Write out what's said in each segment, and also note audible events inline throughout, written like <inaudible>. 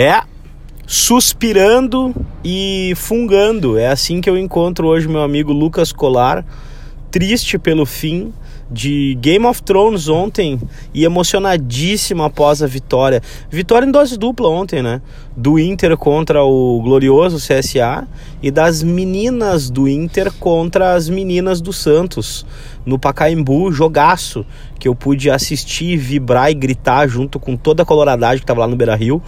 É, suspirando e fungando. É assim que eu encontro hoje meu amigo Lucas Colar, triste pelo fim de Game of Thrones ontem e emocionadíssimo após a vitória. Vitória em dose dupla ontem, né? Do Inter contra o glorioso CSA e das meninas do Inter contra as meninas do Santos no Pacaembu, jogaço que eu pude assistir, vibrar e gritar junto com toda a coloradagem que estava lá no Beira-Rio,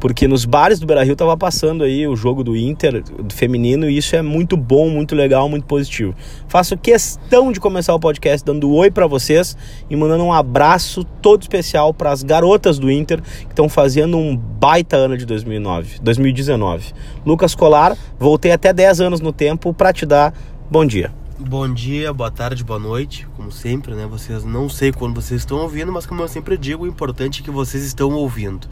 porque nos bares do Beira-Rio estava passando aí o jogo do Inter do feminino e isso é muito bom, muito legal, muito positivo. Faço questão de começar o podcast dando oi para vocês e mandando um abraço todo especial para as garotas do Inter que estão fazendo um baita ano de 2009, 2019. Lucas Colar, voltei até 10 anos no tempo para te dar bom dia. Bom dia, boa tarde, boa noite. Como sempre, né? Vocês não sei quando vocês estão ouvindo, mas como eu sempre digo, o importante é que vocês estão ouvindo.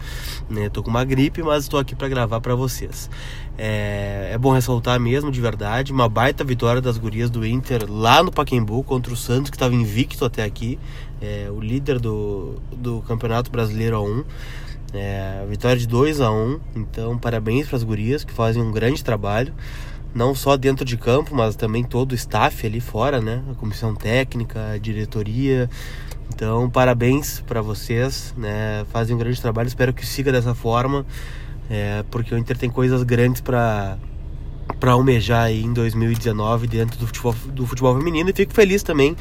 Né? Tô com uma gripe, mas estou aqui para gravar para vocês. É, é, bom ressaltar mesmo, de verdade, uma baita vitória das gurias do Inter lá no Pacaembu contra o Santos, que estava invicto até aqui, é, o líder do, do Campeonato Brasileiro A1. É, vitória de 2 a 1 um, então parabéns para as gurias que fazem um grande trabalho não só dentro de campo, mas também todo o staff ali fora, né? A comissão técnica, a diretoria. Então, parabéns para vocês, né? Fazem um grande trabalho. Espero que siga dessa forma, é, porque o Inter tem coisas grandes para para almejar aí em 2019 dentro do futebol, do futebol feminino e fico feliz também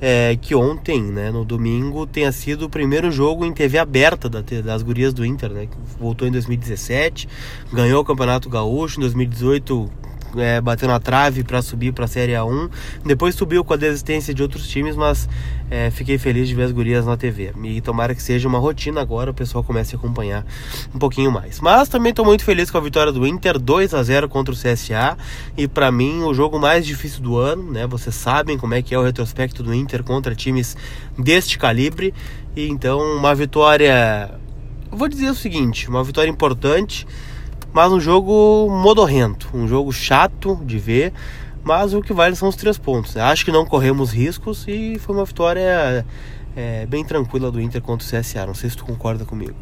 é, que ontem, né, no domingo, tenha sido o primeiro jogo em TV aberta da, das gurias do Inter, né, que voltou em 2017, ganhou o Campeonato Gaúcho, em 2018 é, bateu na trave para subir para a Série A1. Depois subiu com a desistência de outros times, mas é, fiquei feliz de ver as gurias na TV. E tomara que seja uma rotina agora, o pessoal comece a acompanhar um pouquinho mais. Mas também estou muito feliz com a vitória do Inter, 2 a 0 contra o CSA. E para mim, o jogo mais difícil do ano, né? Vocês sabem como é que é o retrospecto do Inter contra times deste calibre. E então, uma vitória. Vou dizer o seguinte: uma vitória importante mas um jogo modorrento, um jogo chato de ver, mas o que vale são os três pontos. Acho que não corremos riscos e foi uma vitória é, bem tranquila do Inter contra o CSA. Não sei se tu concorda comigo.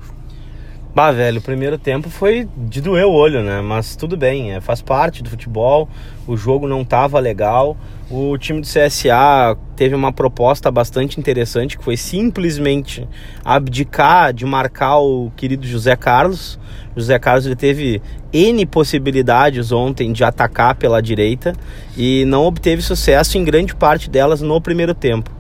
Bah, velho, o primeiro tempo foi de doer o olho, né? Mas tudo bem, é, faz parte do futebol. O jogo não tava legal. O time do CSA teve uma proposta bastante interessante que foi simplesmente abdicar de marcar o querido José Carlos. José Carlos ele teve N possibilidades ontem de atacar pela direita e não obteve sucesso em grande parte delas no primeiro tempo.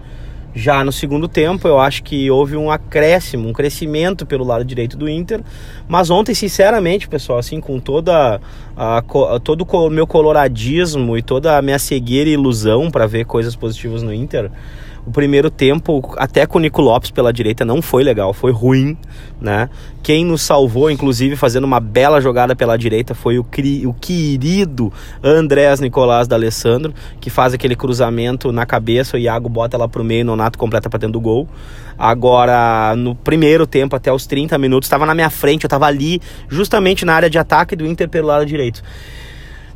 Já no segundo tempo, eu acho que houve um acréscimo, um crescimento pelo lado direito do Inter. Mas ontem, sinceramente, pessoal, assim, com toda a, todo o meu coloradismo e toda a minha cegueira e ilusão para ver coisas positivas no Inter, o primeiro tempo, até com o Nico Lopes pela direita, não foi legal, foi ruim, né? Quem nos salvou, inclusive, fazendo uma bela jogada pela direita, foi o, cri, o querido Andrés Nicolás da Alessandro, que faz aquele cruzamento na cabeça, o Iago bota ela pro meio, o Nonato completa para dentro do gol. Agora, no primeiro tempo, até os 30 minutos, estava na minha frente, eu estava ali, justamente na área de ataque do Inter pelo lado direito.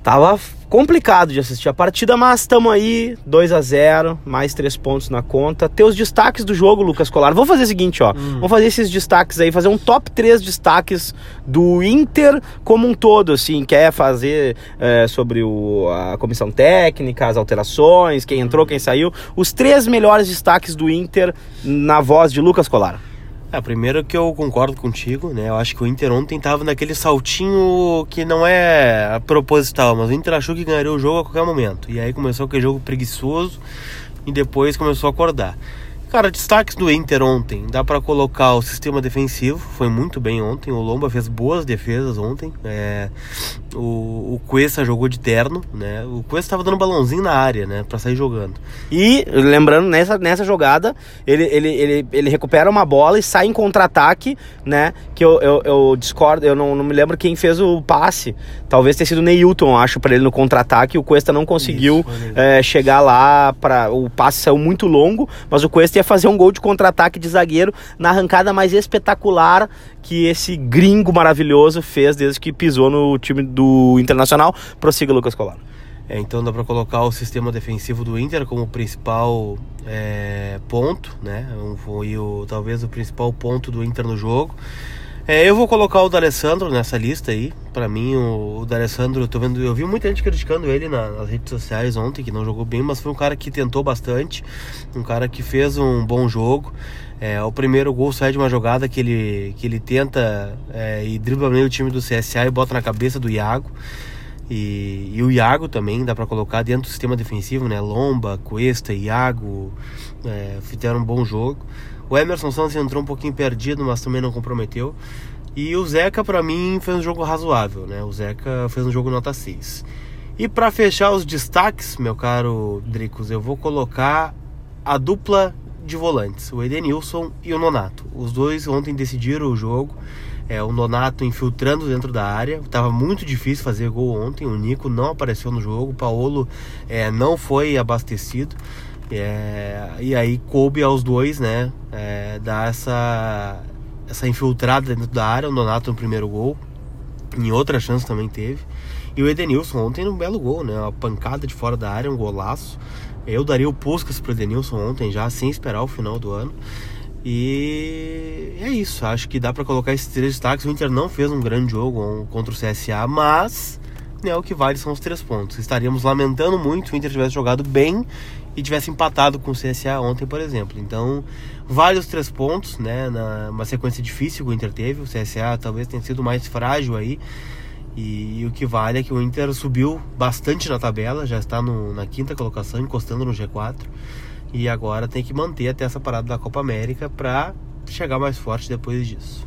Tava complicado de assistir a partida, mas estamos aí, 2 a 0 mais três pontos na conta. Teus destaques do jogo, Lucas Colar. Vamos fazer o seguinte, ó. Hum. Vamos fazer esses destaques aí, fazer um top 3 destaques do Inter como um todo, assim. Quer fazer é, sobre o, a comissão técnica, as alterações, quem entrou, quem saiu. Os três melhores destaques do Inter na voz de Lucas Colar. É, primeiro que eu concordo contigo, né? Eu acho que o Inter ontem tava naquele saltinho que não é proposital, mas o Inter achou que ganharia o jogo a qualquer momento. E aí começou aquele jogo preguiçoso e depois começou a acordar. Cara, destaques do Inter ontem. Dá para colocar o sistema defensivo, foi muito bem ontem. O Lomba fez boas defesas ontem. É, o, o Cuesta jogou de terno, né? O Cuesta estava dando balãozinho na área, né? Para sair jogando. E, lembrando, nessa, nessa jogada, ele, ele, ele, ele recupera uma bola e sai em contra-ataque, né? Que eu, eu, eu, discordo, eu não, não me lembro quem fez o passe. Talvez tenha sido o Neilton, acho, para ele no contra-ataque. O Cuesta não conseguiu Isso, é, chegar lá. para O passe saiu muito longo, mas o Cuesta ia fazer um gol de contra-ataque de zagueiro na arrancada mais espetacular que esse gringo maravilhoso fez desde que pisou no time do Internacional. Prossiga, Lucas Colar. É, então dá para colocar o sistema defensivo do Inter como principal é, ponto, né? Foi o, talvez o principal ponto do Inter no jogo. É, eu vou colocar o D'Alessandro nessa lista aí. Para mim, o, o D'Alessandro, eu tô vendo, eu vi muita gente criticando ele na, nas redes sociais ontem, que não jogou bem, mas foi um cara que tentou bastante, um cara que fez um bom jogo. É, o primeiro gol sai de uma jogada que ele, que ele tenta é, e dribla meio o time do CSA e bota na cabeça do Iago. E, e o Iago também dá para colocar dentro do sistema defensivo, né? Lomba, Cuesta, Iago é, fizeram um bom jogo. O Emerson Santos entrou um pouquinho perdido, mas também não comprometeu. E o Zeca, para mim, fez um jogo razoável, né? O Zeca fez um jogo nota 6. E para fechar os destaques, meu caro Dricos, eu vou colocar a dupla de volantes, o Edenilson e o Nonato. Os dois ontem decidiram o jogo. É, o Nonato infiltrando dentro da área. Tava muito difícil fazer gol ontem. O Nico não apareceu no jogo. O Paulo é, não foi abastecido. É, e aí coube aos dois, né? É, dar essa, essa infiltrada dentro da área. O Nonato no primeiro gol. Em outra chance também teve. E o Edenilson ontem um belo gol, né? Uma pancada de fora da área, um golaço. Eu daria o Puskas pro Edenilson ontem já, sem esperar o final do ano. E é isso, acho que dá para colocar esses três destaques. O Inter não fez um grande jogo contra o CSA, mas né, o que vale são os três pontos. Estaríamos lamentando muito se o Inter tivesse jogado bem e tivesse empatado com o CSA ontem, por exemplo. Então, vale os três pontos, né? Na, uma sequência difícil que o Inter teve. O CSA talvez tenha sido mais frágil aí. E, e, o que vale é que o Inter subiu bastante na tabela, já está no, na quinta colocação, encostando no G4. E agora tem que manter até essa parada da Copa América para chegar mais forte depois disso.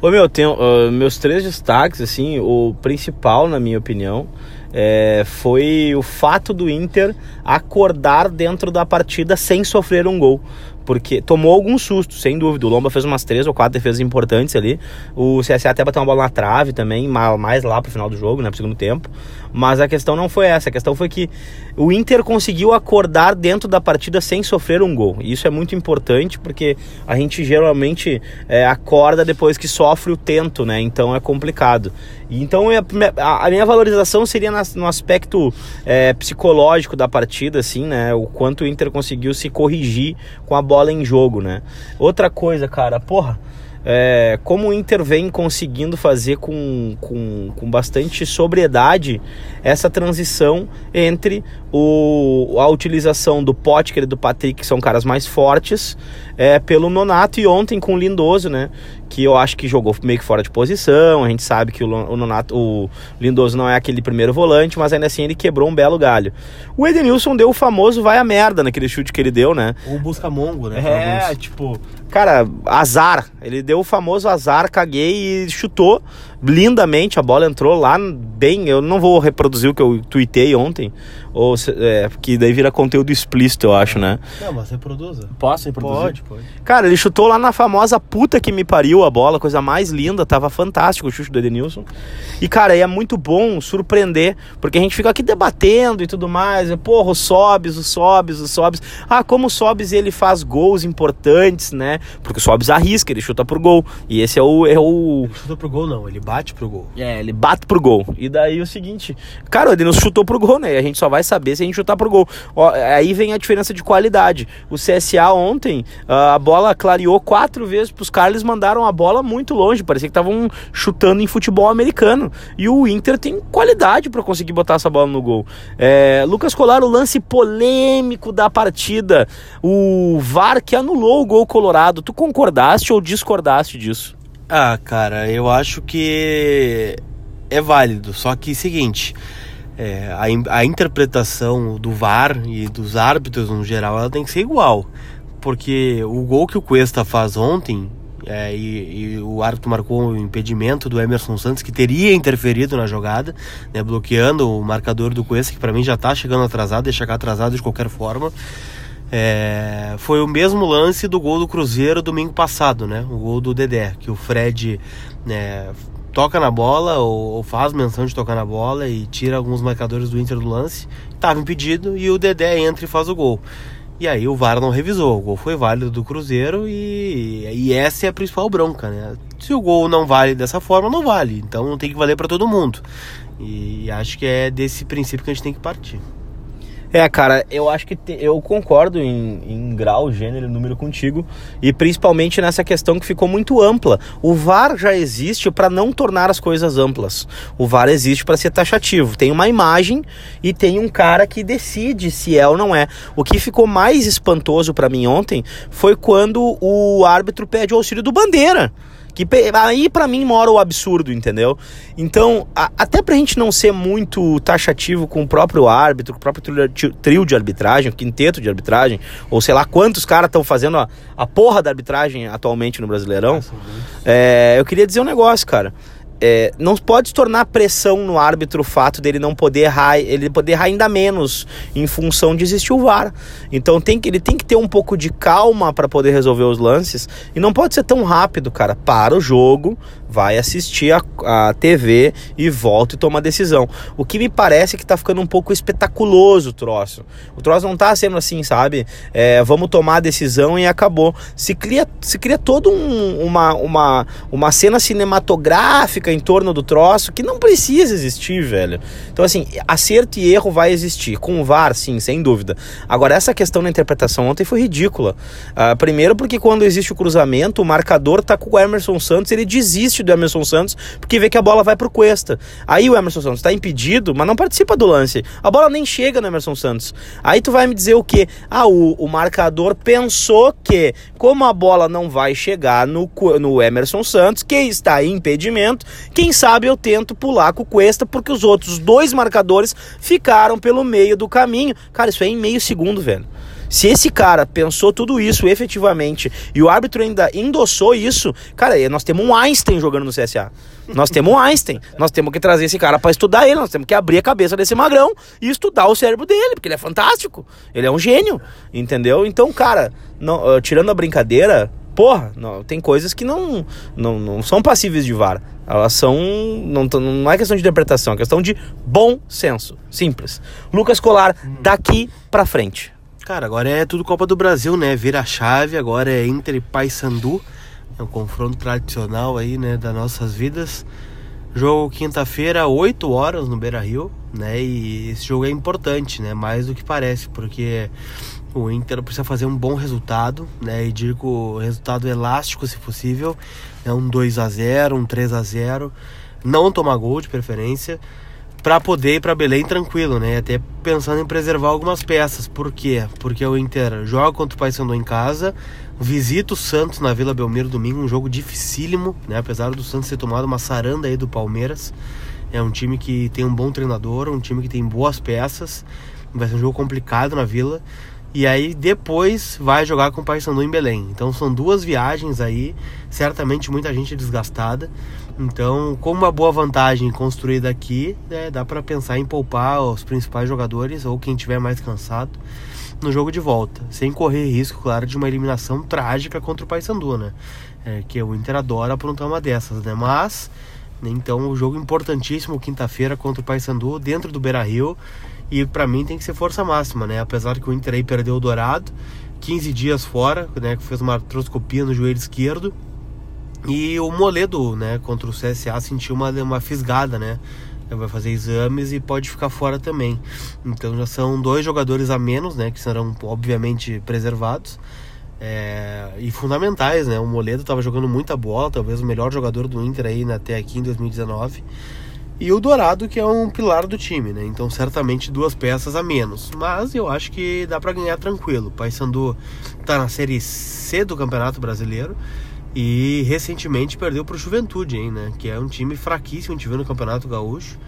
Ô meu, tenho uh, meus três destaques, assim, o principal, na minha opinião, é, foi o fato do Inter acordar dentro da partida sem sofrer um gol porque tomou alguns sustos, sem dúvida. O Lomba fez umas três ou quatro defesas importantes ali. O CSA até bateu uma bola na trave também, mais lá pro final do jogo, né, pro segundo tempo. Mas a questão não foi essa, a questão foi que o Inter conseguiu acordar dentro da partida sem sofrer um gol. E isso é muito importante porque a gente geralmente é, acorda depois que sofre o tento, né? Então é complicado. Então é, a, minha valorização seria no aspecto é, psicológico da partida, assim, né? O quanto o Inter conseguiu se corrigir com a bola em jogo, né? Outra coisa, cara, porra, é, como o Inter vem conseguindo fazer com, com, com bastante sobriedade essa transição entre o, a utilização do Potker e do Patrick, que são caras mais fortes, é, pelo Nonato e ontem com o Lindoso, né? Que eu acho que jogou meio que fora de posição. A gente sabe que o, o, Nonato, o Lindoso não é aquele primeiro volante, mas ainda assim ele quebrou um belo galho. O Edenilson deu o famoso vai a merda naquele chute que ele deu, né? O busca mongo, né? É, tipo, cara, azar. Ele deu o famoso azar, caguei e chutou lindamente. A bola entrou lá bem. Eu não vou reproduzir o que eu tuitei ontem, ou é, que daí vira conteúdo explícito, eu acho, né? Não, mas reproduza. Posso reproduzir? Pode, pode. Cara, ele chutou lá na famosa puta que me pariu a bola, coisa mais linda, tava fantástico o chute do Edenilson. E, cara, é muito bom surpreender, porque a gente fica aqui debatendo e tudo mais. Porra, o Sobes, o Sobes, o Sobes. Ah, como o Sobes ele faz gols importantes, né? Porque o Sobes arrisca, ele chuta pro gol. E esse é o. É o... Ele chuta pro gol, não, ele bate pro gol. É, ele bate pro gol. E daí o seguinte, cara, o Edenilson chutou pro gol, né? E a gente só vai saber se a gente chutar pro gol. Ó, aí vem a diferença de qualidade. O CSA ontem, a bola clareou quatro vezes pros caras, eles mandaram a bola muito longe. Parecia que estavam chutando em futebol americano. E o Inter tem qualidade para conseguir botar essa bola no gol. É, Lucas Colar, o lance polêmico da partida. O VAR que anulou o gol colorado. Tu concordaste ou discordaste disso? Ah, cara, eu acho que é válido. Só que seguinte, é, a, a interpretação do VAR e dos árbitros no geral, ela tem que ser igual. Porque o gol que o Cuesta faz ontem, é, e, e, o árbitro marcou o impedimento do Emerson Santos, que teria interferido na jogada, né, bloqueando o marcador do Cuesta, que para mim já tá chegando atrasado, deixa chegar atrasado de qualquer forma. É, foi o mesmo lance do gol do Cruzeiro domingo passado, né? O gol do Dedé, que o Fred né, toca na bola ou, ou, faz menção de tocar na bola e tira alguns marcadores do Inter do lance. Estava impedido e o Dedé entra e faz o gol. E aí o VAR não revisou. O gol foi válido do Cruzeiro e, e essa é a principal bronca, né? Se o gol não vale dessa forma, não vale. Então tem que valer para todo mundo. E acho que é desse princípio que a gente tem que partir. É, cara, eu acho que te, eu concordo em, em grau, gênero, número contigo e principalmente nessa questão que ficou muito ampla. O VAR já existe para não tornar as coisas amplas. O VAR existe para ser taxativo. Tem uma imagem e tem um cara que decide se é ou não é. O que ficou mais espantoso para mim ontem foi quando o árbitro pede o auxílio do Bandeira. Que aí para mim mora o absurdo, entendeu? Então, a, até pra gente não ser muito taxativo com o próprio árbitro, com o próprio trio, de arbitragem, o quinteto de arbitragem, ou sei lá quantos caras estão fazendo a, a porra da arbitragem atualmente no Brasileirão, é, eu queria dizer um negócio, cara é, não pode tornar pressão no árbitro o fato dele não poder errar, ele poder errar ainda menos em função de existir o VAR. Então tem que, ele tem que ter um pouco de calma para poder resolver os lances e não pode ser tão rápido, cara. Para o jogo, vai assistir a, a TV e volta e toma a decisão. O que me parece que tá ficando um pouco espetaculoso o troço. O troço não tá sendo assim, sabe? É, vamos tomar a decisão e acabou. Se cria, se cria toda um, uma, uma, uma cena cinematográfica em torno do troço que não precisa existir, velho. Então, assim, acerto e erro vai existir. Com o VAR, sim, sem dúvida. Agora, essa questão da interpretação ontem foi ridícula. Uh, primeiro, porque quando existe o cruzamento, o marcador tá com o Emerson Santos, ele desiste do Emerson Santos porque vê que a bola vai pro Cuesta. Aí o Emerson Santos tá impedido, mas não participa do lance. A bola nem chega no Emerson Santos. Aí tu vai me dizer o quê? Ah, o, o marcador pensou que, como a bola não vai chegar no, no Emerson Santos, que está em impedimento, quem sabe eu tento pular com o Cuesta, porque os outros dois marcadores ficaram pelo meio do caminho. Cara, isso é em meio segundo, velho. Se esse cara pensou tudo isso efetivamente e o árbitro ainda endossou isso, cara, nós temos um Einstein jogando no CSA. Nós temos um Einstein. Nós temos que trazer esse cara para estudar ele. Nós temos que abrir a cabeça desse magrão e estudar o cérebro dele, porque ele é fantástico. Ele é um gênio, entendeu? Então, cara, não, uh, tirando a brincadeira, porra, não, tem coisas que não, não, não são passíveis de VAR. Elas são. Não, não é questão de interpretação, é questão de bom senso. Simples. Lucas Colar, daqui pra frente. Cara, agora é tudo Copa do Brasil, né? Vira a chave, agora é Inter e Paysandu. É um confronto tradicional aí, né, das nossas vidas. Jogo quinta-feira, 8 horas no Beira-Rio, né? E esse jogo é importante, né? Mais do que parece, porque o Inter precisa fazer um bom resultado, né? E digo resultado elástico, se possível, é um 2 a 0, um 3 a 0, não tomar gol de preferência para poder ir para Belém tranquilo, né? Até pensando em preservar algumas peças. Por quê? Porque o Inter joga contra o Paysandu em casa, visita o Santos na Vila Belmiro domingo, um jogo dificílimo, né? Apesar do Santos ter tomado uma saranda aí do Palmeiras. É um time que tem um bom treinador, um time que tem boas peças. Vai ser um jogo complicado na Vila. E aí depois vai jogar com o Paysandu em Belém. Então são duas viagens aí, certamente muita gente desgastada. Então, com uma boa vantagem construída aqui, né, dá para pensar em poupar os principais jogadores ou quem tiver mais cansado no jogo de volta, sem correr risco, claro, de uma eliminação trágica contra o Paysandu, né? É, que o Inter adora aprontar uma dessas, né? Mas, então, o jogo importantíssimo quinta-feira contra o Paysandu dentro do Beira-Rio e para mim tem que ser força máxima, né? Apesar que o Inter aí perdeu o Dourado, 15 dias fora, né? Que fez uma artroscopia no joelho esquerdo e o Moledo, né, contra o CSA sentiu uma, uma fisgada, né? Vai fazer exames e pode ficar fora também. Então já são dois jogadores a menos, né? Que serão obviamente preservados. É, e fundamentais, né? O Moledo estava jogando muita bola, talvez o melhor jogador do Inter aí até aqui em 2019. E o Dourado, que é um pilar do time, né? Então, certamente duas peças a menos. Mas eu acho que dá para ganhar tranquilo. O Paysandu tá na Série C do Campeonato Brasileiro. E recentemente perdeu para o Juventude, hein, né? Que é um time fraquíssimo, a gente viu no Campeonato Gaúcho.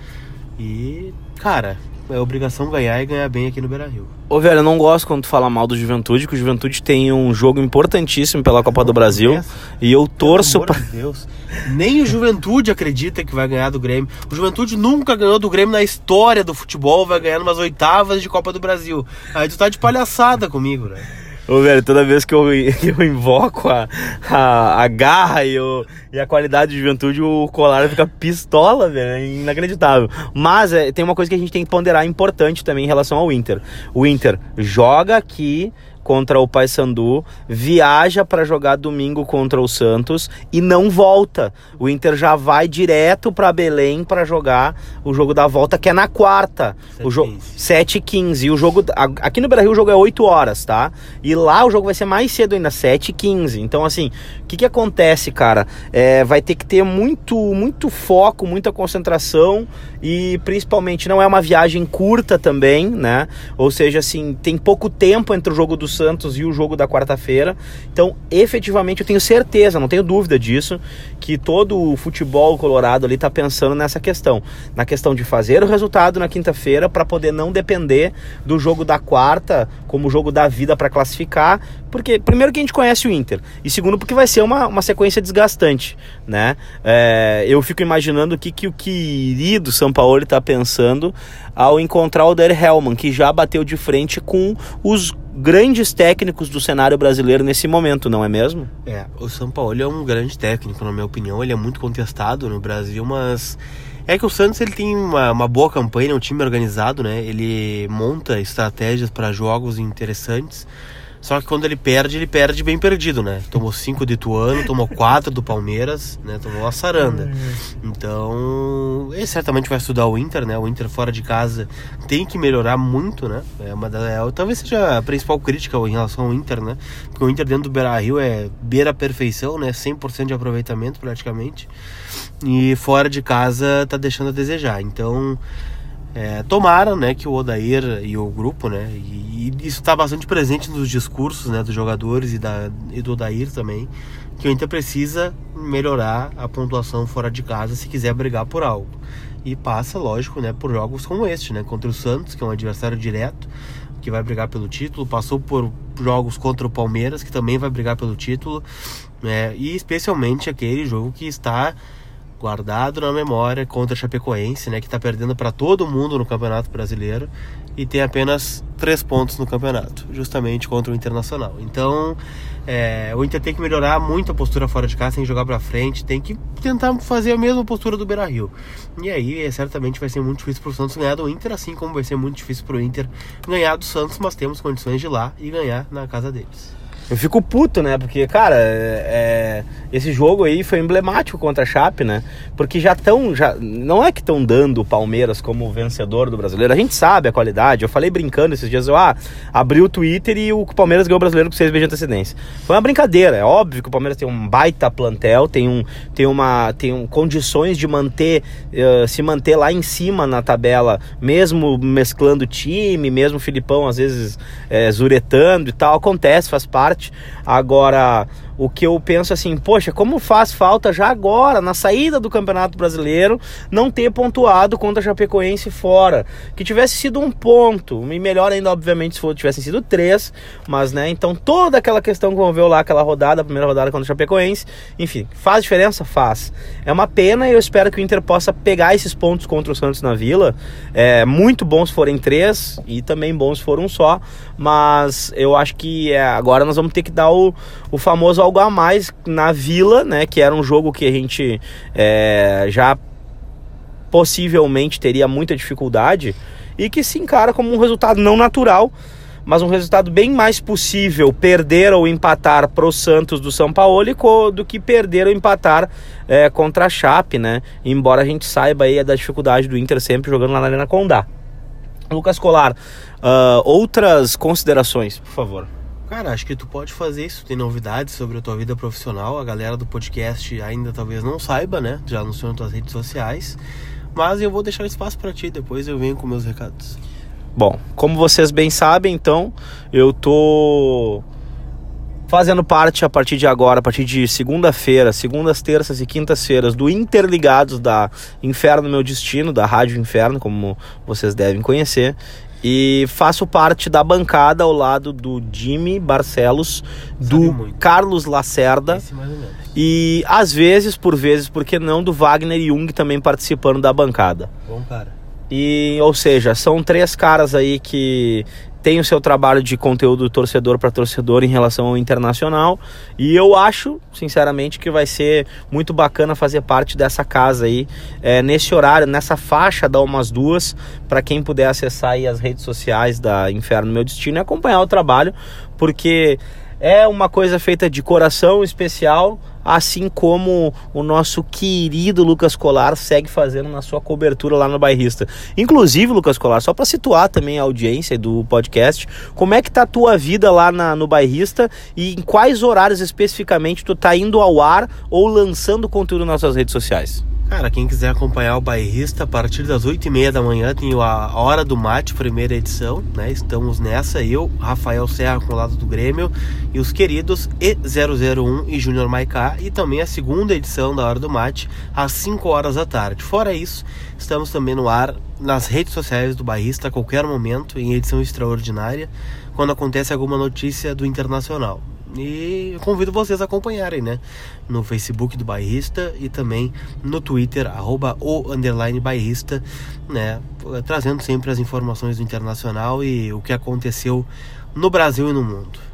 E, cara, é obrigação ganhar e ganhar bem aqui no Beira Rio. Ô, velho, eu não gosto quando tu fala mal do Juventude, que o Juventude tem um jogo importantíssimo pela Copa do Brasil. E eu torço para. De Deus. Nem o Juventude acredita que vai ganhar do Grêmio. O Juventude nunca ganhou do Grêmio na história do futebol, vai ganhar umas oitavas de Copa do Brasil. Aí tu tá de palhaçada comigo, né? Ô, velho, toda vez que eu, <laughs> eu invoco a, a, a garra e, o, e a qualidade de juventude, o colar fica pistola, velho. É inacreditável. Mas é, tem uma coisa que a gente tem que ponderar importante também em relação ao Inter. O Inter joga aqui contra o Paysandu, viaja para jogar domingo contra o Santos e não volta. O Inter já vai direto para Belém para jogar o jogo da volta, que é na quarta. 7 O jogo 15. 7 15 E o jogo. Aqui no Brasil o jogo é 8 horas, tá? E lá o jogo vai ser mais cedo ainda, 7 15 Então, assim, o que, que acontece, cara? É, vai ter que ter muito, muito foco, muita concentração e principalmente não é uma viagem curta também, né? Ou seja, assim, tem pouco tempo entre o jogo do Santos e o jogo da quarta-feira. Então, efetivamente, eu tenho certeza, não tenho dúvida disso, que todo o futebol colorado ali tá pensando nessa questão. Na questão de fazer o resultado na quinta-feira para poder não depender do jogo da quarta como jogo da vida para classificar. Porque, primeiro, que a gente conhece o Inter. E segundo, porque vai ser uma, uma sequência desgastante, né? É, eu fico imaginando o que, que o querido São Paulo está pensando ao encontrar o Der Hellman, que já bateu de frente com os grandes técnicos do cenário brasileiro nesse momento, não é mesmo? É, o São Paulo é um grande técnico, na minha opinião. Ele é muito contestado no Brasil, mas é que o Santos ele tem uma, uma boa campanha, é um time organizado, né? Ele monta estratégias para jogos interessantes. Só que quando ele perde, ele perde bem perdido, né? Tomou cinco do Ituano, tomou quatro do Palmeiras, né? Tomou a saranda. Então, ele certamente vai estudar o Inter, né? O Inter fora de casa tem que melhorar muito, né? É uma da, é, talvez seja a principal crítica em relação ao Inter, né? Porque o Inter dentro do Beira-Rio é beira perfeição, né? 100% de aproveitamento praticamente. E fora de casa tá deixando a desejar. Então, é, tomara, né, que o Odair e o grupo, né, e, e isso está bastante presente nos discursos, né, dos jogadores e, da, e do Odair também, que o Inter precisa melhorar a pontuação fora de casa se quiser brigar por algo. E passa, lógico, né, por jogos como este, né, contra o Santos, que é um adversário direto, que vai brigar pelo título, passou por jogos contra o Palmeiras, que também vai brigar pelo título, né, e especialmente aquele jogo que está guardado na memória contra a Chapecoense, né, que está perdendo para todo mundo no Campeonato Brasileiro e tem apenas três pontos no campeonato, justamente contra o Internacional. Então, é, o Inter tem que melhorar muito a postura fora de casa, tem que jogar para frente, tem que tentar fazer a mesma postura do Beira-Rio. E aí, é, certamente vai ser muito difícil para o Santos ganhar do Inter, assim como vai ser muito difícil para o Inter ganhar do Santos, mas temos condições de ir lá e ganhar na casa deles. Eu fico puto, né? Porque, cara, é, é, esse jogo aí foi emblemático contra a Chape, né? Porque já estão. Já, não é que estão dando o Palmeiras como vencedor do brasileiro. A gente sabe a qualidade. Eu falei brincando esses dias, eu ah, abri o Twitter e o Palmeiras ganhou o brasileiro com seis vezes de antecedência. Foi uma brincadeira. É óbvio que o Palmeiras tem um baita plantel, tem, um, tem, uma, tem um, condições de manter, uh, se manter lá em cima na tabela, mesmo mesclando time, mesmo o Filipão às vezes é, zuretando e tal. Acontece, faz parte. Agora, o que eu penso assim, poxa, como faz falta já agora, na saída do Campeonato Brasileiro, não ter pontuado contra a Chapecoense fora. Que tivesse sido um ponto, e melhor ainda, obviamente, se for, tivessem sido três, mas, né, então toda aquela questão que envolveu lá aquela rodada, a primeira rodada contra a Chapecoense, enfim, faz diferença? Faz. É uma pena e eu espero que o Inter possa pegar esses pontos contra o Santos na Vila. É, muito bons forem três e também bons foram um só, mas eu acho que é, agora nós vamos ter que dar o, o famoso algo a mais na Vila, né? Que era um jogo que a gente é, já possivelmente teria muita dificuldade e que se encara como um resultado não natural, mas um resultado bem mais possível perder ou empatar pro Santos do São Paulo do que perder ou empatar é, contra a Chape, né? Embora a gente saiba aí da dificuldade do Inter sempre jogando lá na Arena Condá. Lucas Colar, uh, outras considerações, por favor. Cara, acho que tu pode fazer isso. Tem novidades sobre a tua vida profissional. A galera do podcast ainda talvez não saiba, né? Já anunciou nas tuas redes sociais. Mas eu vou deixar espaço para ti. Depois eu venho com meus recados. Bom, como vocês bem sabem, então, eu tô fazendo parte a partir de agora, a partir de segunda-feira, segundas, terças e quintas-feiras do Interligados da Inferno Meu Destino, da Rádio Inferno, como vocês devem conhecer. E faço parte da bancada ao lado do Jimmy Barcelos, do. Carlos Lacerda Esse mais ou menos. e às vezes, por vezes, por que não, do Wagner Jung também participando da bancada. Bom, cara. E, ou seja, são três caras aí que tem o seu trabalho de conteúdo torcedor para torcedor em relação ao internacional. E eu acho, sinceramente, que vai ser muito bacana fazer parte dessa casa aí, é, nesse horário, nessa faixa da umas duas, para quem puder acessar aí as redes sociais da Inferno Meu Destino e acompanhar o trabalho, porque é uma coisa feita de coração especial, assim como o nosso querido Lucas Colar segue fazendo na sua cobertura lá no Bairrista. Inclusive, Lucas Colar, só para situar também a audiência do podcast, como é que tá a tua vida lá na, no Bairrista e em quais horários especificamente tu tá indo ao ar ou lançando conteúdo nas suas redes sociais? Cara, quem quiser acompanhar o bairrista, a partir das 8h30 da manhã tem a Hora do Mate, primeira edição, né? Estamos nessa, eu, Rafael Serra com o lado do Grêmio e os queridos E001 e Júnior Maicá e também a segunda edição da Hora do Mate, às 5 horas da tarde. Fora isso, estamos também no ar nas redes sociais do bairrista a qualquer momento, em edição extraordinária, quando acontece alguma notícia do Internacional. E eu convido vocês a acompanharem, né? No Facebook do Bairrista e também no Twitter, arroba o underline bairrista, né? Trazendo sempre as informações do internacional e o que aconteceu no Brasil e no mundo.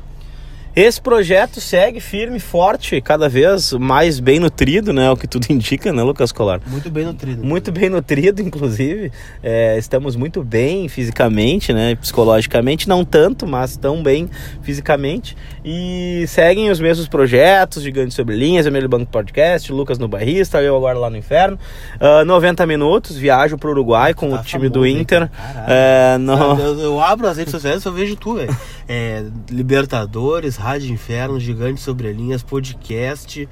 Esse projeto segue firme, forte, cada vez mais bem nutrido, né? O que tudo <laughs> indica, né, Lucas Colar? Muito bem nutrido. Muito bem nutrido, inclusive. É, estamos muito bem fisicamente, né? Psicologicamente, não tanto, mas tão bem fisicamente. E seguem os mesmos projetos, Gigante Sobre Linhas, Emílio Banco Podcast, Lucas no Barrista, eu agora lá no Inferno. Uh, 90 minutos, viajo para o Uruguai com tá o time famoso, do Inter. É, no... eu, eu, abro as redes sociais e só vejo tu, velho. <laughs> É, Libertadores, Rádio Inferno, Gigante Sobre Linhas, podcast.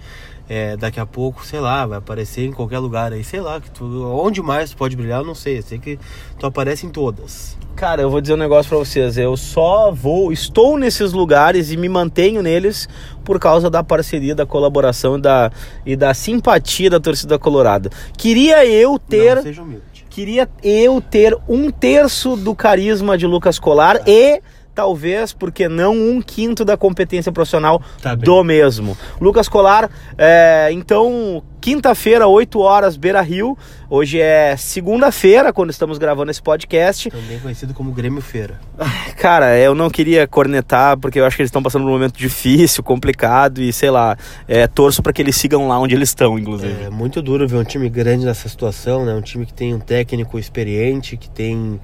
É, daqui a pouco, sei lá, vai aparecer em qualquer lugar aí, sei lá, que tu, onde mais tu pode brilhar, eu não sei, eu sei que tu aparece em todas. Cara, eu vou dizer um negócio para vocês, eu só vou, estou nesses lugares e me mantenho neles por causa da parceria, da colaboração e da, e da simpatia da torcida colorada. Queria eu ter, não, seja humilde. queria eu ter um terço do carisma de Lucas Colar ah. e talvez, porque não um quinto da competência profissional tá do mesmo. Lucas Colar, é, então, quinta-feira, 8 horas, Beira Rio. Hoje é segunda-feira, quando estamos gravando esse podcast. Também conhecido como Grêmio Feira. Cara, eu não queria cornetar, porque eu acho que eles estão passando um momento difícil, complicado, e sei lá, é, torço para que eles sigam lá onde eles estão, inclusive. É muito duro ver um time grande nessa situação, né? Um time que tem um técnico experiente, que tem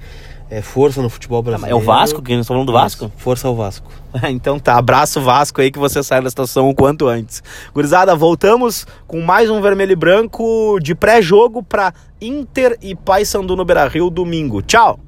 é, força no futebol brasileiro. É o Vasco que nós estamos falando do Vasco? Força ao Vasco. <laughs> então tá, abraço Vasco aí que você sai da situação o quanto antes. Gurizada, voltamos com mais um vermelho e branco de pré-jogo para Inter e Paysandu no Beira-Rio domingo. Tchau.